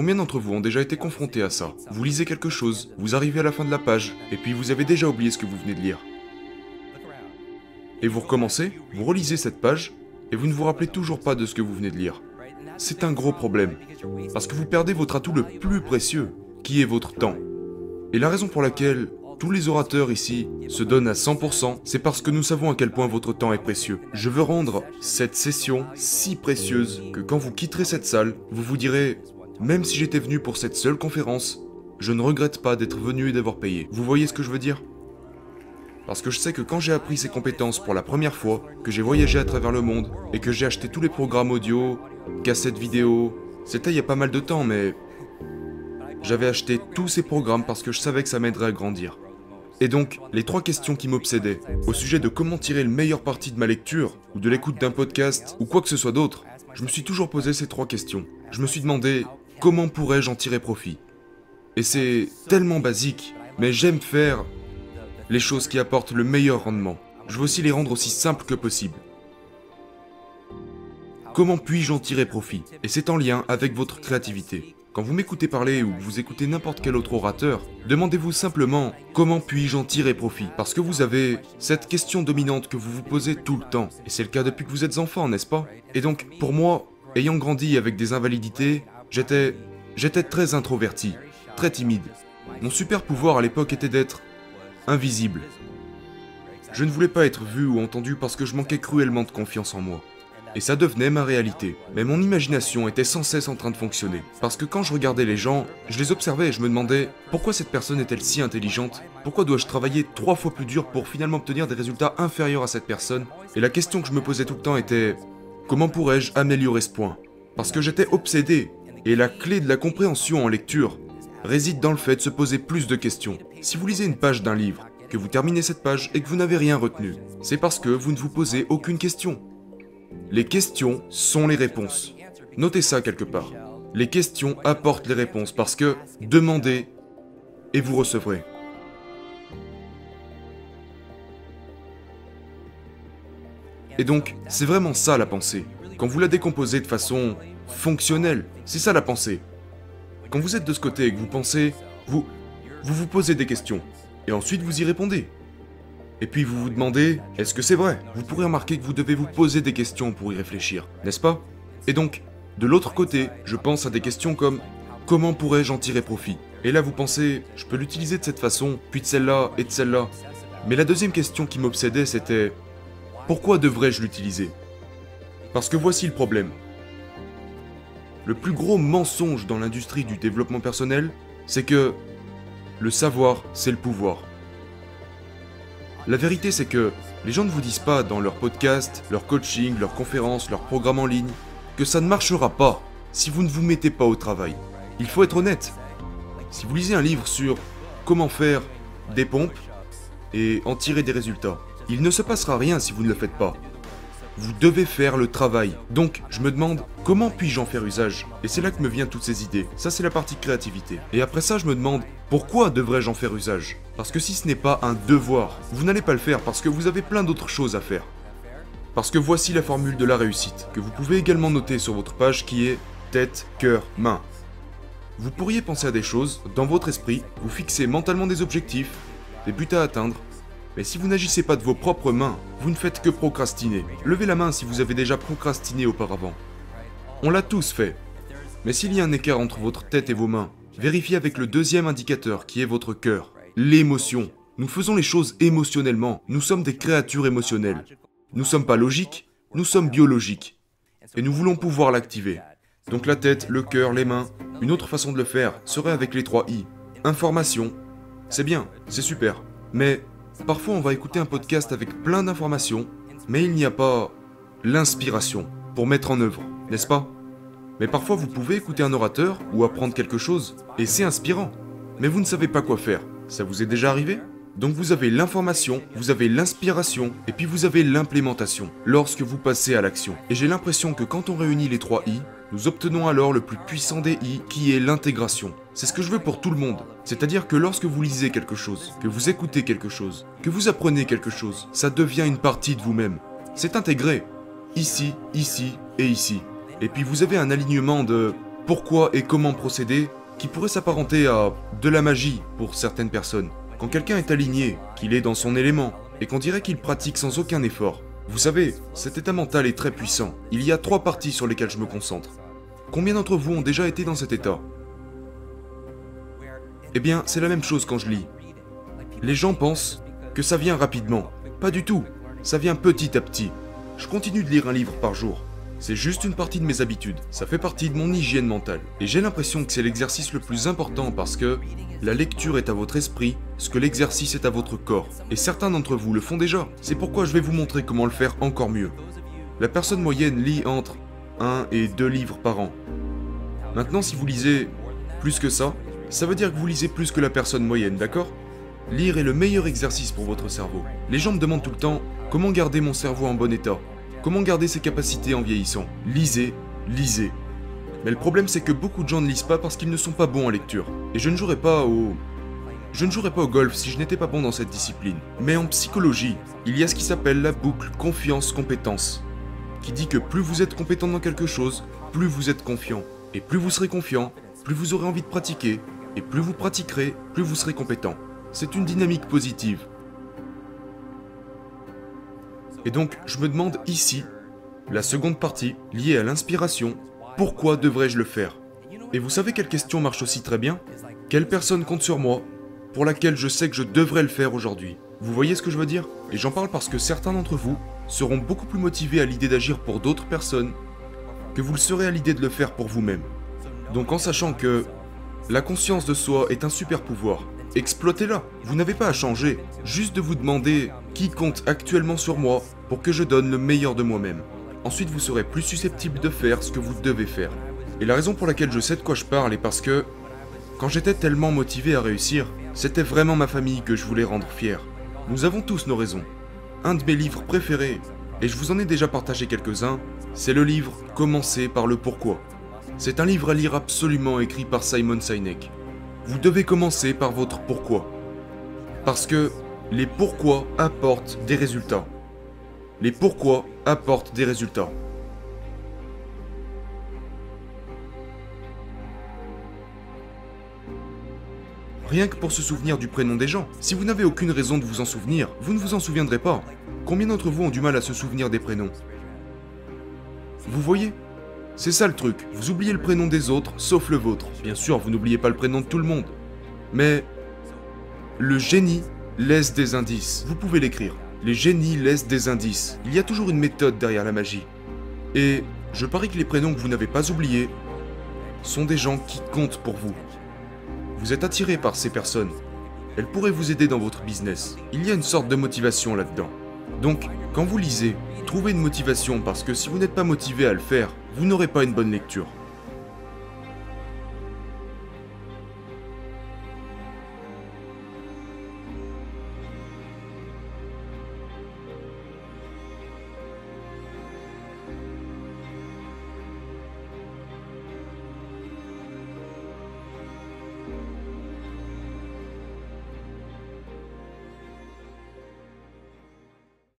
Combien d'entre vous ont déjà été confrontés à ça Vous lisez quelque chose, vous arrivez à la fin de la page, et puis vous avez déjà oublié ce que vous venez de lire. Et vous recommencez, vous relisez cette page, et vous ne vous rappelez toujours pas de ce que vous venez de lire. C'est un gros problème, parce que vous perdez votre atout le plus précieux, qui est votre temps. Et la raison pour laquelle tous les orateurs ici se donnent à 100%, c'est parce que nous savons à quel point votre temps est précieux. Je veux rendre cette session si précieuse que quand vous quitterez cette salle, vous vous direz, même si j'étais venu pour cette seule conférence, je ne regrette pas d'être venu et d'avoir payé. Vous voyez ce que je veux dire? Parce que je sais que quand j'ai appris ces compétences pour la première fois, que j'ai voyagé à travers le monde, et que j'ai acheté tous les programmes audio, cassettes vidéo, c'était il y a pas mal de temps, mais j'avais acheté tous ces programmes parce que je savais que ça m'aiderait à grandir. Et donc, les trois questions qui m'obsédaient, au sujet de comment tirer le meilleur parti de ma lecture, ou de l'écoute d'un podcast, ou quoi que ce soit d'autre, je me suis toujours posé ces trois questions. Je me suis demandé, comment pourrais-je en tirer profit? Et c'est tellement basique, mais j'aime faire les choses qui apportent le meilleur rendement. Je veux aussi les rendre aussi simples que possible. Comment puis-je en tirer profit? Et c'est en lien avec votre créativité. Quand vous m'écoutez parler ou vous écoutez n'importe quel autre orateur, demandez-vous simplement comment puis-je en tirer profit? Parce que vous avez cette question dominante que vous vous posez tout le temps. Et c'est le cas depuis que vous êtes enfant, n'est-ce pas? Et donc, pour moi, ayant grandi avec des invalidités, j'étais... J'étais très introverti, très timide. Mon super pouvoir à l'époque était d'être invisible. Je ne voulais pas être vu ou entendu parce que je manquais cruellement de confiance en moi. Et ça devenait ma réalité. Mais mon imagination était sans cesse en train de fonctionner. Parce que quand je regardais les gens, je les observais et je me demandais pourquoi cette personne est-elle si intelligente? Pourquoi dois-je travailler trois fois plus dur pour finalement obtenir des résultats inférieurs à cette personne? Et la question que je me posais tout le temps était comment pourrais-je améliorer ce point? Parce que j'étais obsédé. Et la clé de la compréhension en lecture réside dans le fait de se poser plus de questions. Si vous lisez une page d'un livre, que vous terminez cette page et que vous n'avez rien retenu, c'est parce que vous ne vous posez aucune question. Les questions sont les réponses. Notez ça quelque part. Les questions apportent les réponses parce que demandez et vous recevrez. Et donc, c'est vraiment ça la pensée. Quand vous la décomposez de façon fonctionnelle, c'est ça la pensée. Quand vous êtes de ce côté et que vous pensez, vous, vous vous posez des questions. Et ensuite vous y répondez. Et puis vous vous demandez, est-ce que c'est vrai? Vous pourrez remarquer que vous devez vous poser des questions pour y réfléchir, n'est-ce pas? Et donc, de l'autre côté, je pense à des questions comme, comment pourrais-je en tirer profit? Et là vous pensez, je peux l'utiliser de cette façon, puis de celle-là et de celle-là. Mais la deuxième question qui m'obsédait, c'était, pourquoi devrais-je l'utiliser? Parce que voici le problème. Le plus gros mensonge dans l'industrie du développement personnel, c'est que le savoir, c'est le pouvoir. La vérité, c'est que les gens ne vous disent pas dans leur podcast, leur coaching, leurs conférences, leurs programmes en ligne, que ça ne marchera pas si vous ne vous mettez pas au travail. Il faut être honnête. Si vous lisez un livre sur comment faire des pompes et en tirer des résultats, il ne se passera rien si vous ne le faites pas. Vous devez faire le travail. Donc, je me demande, comment puis-je en faire usage? Et c'est là que me viennent toutes ces idées. Ça, c'est la partie créativité. Et après ça, je me demande, pourquoi devrais-je en faire usage? Parce que si ce n'est pas un devoir, vous n'allez pas le faire parce que vous avez plein d'autres choses à faire. Parce que voici la formule de la réussite, que vous pouvez également noter sur votre page qui est tête, cœur, main. Vous pourriez penser à des choses, dans votre esprit, vous fixez mentalement des objectifs, des buts à atteindre, mais si vous n'agissez pas de vos propres mains, vous ne faites que procrastiner. Levez la main si vous avez déjà procrastiné auparavant. On l'a tous fait. Mais s'il y a un écart entre votre tête et vos mains, vérifiez avec le deuxième indicateur qui est votre cœur. L'émotion. Nous faisons les choses émotionnellement. Nous sommes des créatures émotionnelles. Nous ne sommes pas logiques, nous sommes biologiques. Et nous voulons pouvoir l'activer. Donc la tête, le cœur, les mains. Une autre façon de le faire serait avec les trois I. Information. C'est bien, c'est super. Mais Parfois, on va écouter un podcast avec plein d'informations, mais il n'y a pas l'inspiration pour mettre en œuvre, n'est-ce pas? Mais parfois, vous pouvez écouter un orateur ou apprendre quelque chose, et c'est inspirant. Mais vous ne savez pas quoi faire. Ça vous est déjà arrivé? Donc vous avez l'information, vous avez l'inspiration, et puis vous avez l'implémentation, lorsque vous passez à l'action. Et j'ai l'impression que quand on réunit les trois I, nous obtenons alors le plus puissant des I, qui est l'intégration. C'est ce que je veux pour tout le monde. C'est-à-dire que lorsque vous lisez quelque chose, que vous écoutez quelque chose, que vous apprenez quelque chose, ça devient une partie de vous-même. C'est intégré. Ici, ici et ici. Et puis vous avez un alignement de pourquoi et comment procéder qui pourrait s'apparenter à de la magie pour certaines personnes. Quand quelqu'un est aligné, qu'il est dans son élément, et qu'on dirait qu'il pratique sans aucun effort. Vous savez, cet état mental est très puissant. Il y a trois parties sur lesquelles je me concentre. Combien d'entre vous ont déjà été dans cet état? Eh bien, c'est la même chose quand je lis. Les gens pensent que ça vient rapidement. Pas du tout. Ça vient petit à petit. Je continue de lire un livre par jour. C'est juste une partie de mes habitudes, ça fait partie de mon hygiène mentale. Et j'ai l'impression que c'est l'exercice le plus important parce que la lecture est à votre esprit, ce que l'exercice est à votre corps. Et certains d'entre vous le font déjà. C'est pourquoi je vais vous montrer comment le faire encore mieux. La personne moyenne lit entre 1 et 2 livres par an. Maintenant, si vous lisez plus que ça, ça veut dire que vous lisez plus que la personne moyenne, d'accord? Lire est le meilleur exercice pour votre cerveau. Les gens me demandent tout le temps comment garder mon cerveau en bon état? Comment garder ses capacités en vieillissant? Lisez, lisez. Mais le problème c'est que beaucoup de gens ne lisent pas parce qu'ils ne sont pas bons en lecture. Et je ne jouerais pas au... Je ne jouerais pas au golf si je n'étais pas bon dans cette discipline. Mais en psychologie, il y a ce qui s'appelle la boucle confiance-compétence, qui dit que plus vous êtes compétent dans quelque chose, plus vous êtes confiant. Et plus vous serez confiant, plus vous aurez envie de pratiquer, et plus vous pratiquerez, plus vous serez compétent. C'est une dynamique positive. Et donc, je me demande ici, la seconde partie, liée à l'inspiration, pourquoi devrais-je le faire? Et vous savez quelle question marche aussi très bien? Quelle personne compte sur moi pour laquelle je sais que je devrais le faire aujourd'hui? Vous voyez ce que je veux dire? Et j'en parle parce que certains d'entre vous seront beaucoup plus motivés à l'idée d'agir pour d'autres personnes que vous le serez à l'idée de le faire pour vous-même. Donc en sachant que la conscience de soi est un super pouvoir, exploitez-la. Vous n'avez pas à changer, juste de vous demander qui compte actuellement sur moi pour que je donne le meilleur de moi-même. Ensuite, vous serez plus susceptible de faire ce que vous devez faire. Et la raison pour laquelle je sais de quoi je parle est parce que, quand j'étais tellement motivé à réussir, c'était vraiment ma famille que je voulais rendre fier. Nous avons tous nos raisons. Un de mes livres préférés, et je vous en ai déjà partagé quelques-uns, c'est le livre Commencer par le pourquoi. C'est un livre à lire absolument écrit par Simon Sinek. Vous devez commencer par votre pourquoi. Parce que les pourquoi apportent des résultats. Les pourquoi apportent des résultats. Rien que pour se souvenir du prénom des gens. Si vous n'avez aucune raison de vous en souvenir, vous ne vous en souviendrez pas. Combien d'entre vous ont du mal à se souvenir des prénoms? Vous voyez? C'est ça le truc. Vous oubliez le prénom des autres, sauf le vôtre. Bien sûr, vous n'oubliez pas le prénom de tout le monde. Mais le génie laisse des indices. Vous pouvez l'écrire. Les génies laissent des indices. Il y a toujours une méthode derrière la magie. Et je parie que les prénoms que vous n'avez pas oubliés sont des gens qui comptent pour vous. Vous êtes attiré par ces personnes. Elles pourraient vous aider dans votre business. Il y a une sorte de motivation là-dedans. Donc, quand vous lisez, trouvez une motivation parce que si vous n'êtes pas motivé à le faire, vous n'aurez pas une bonne lecture.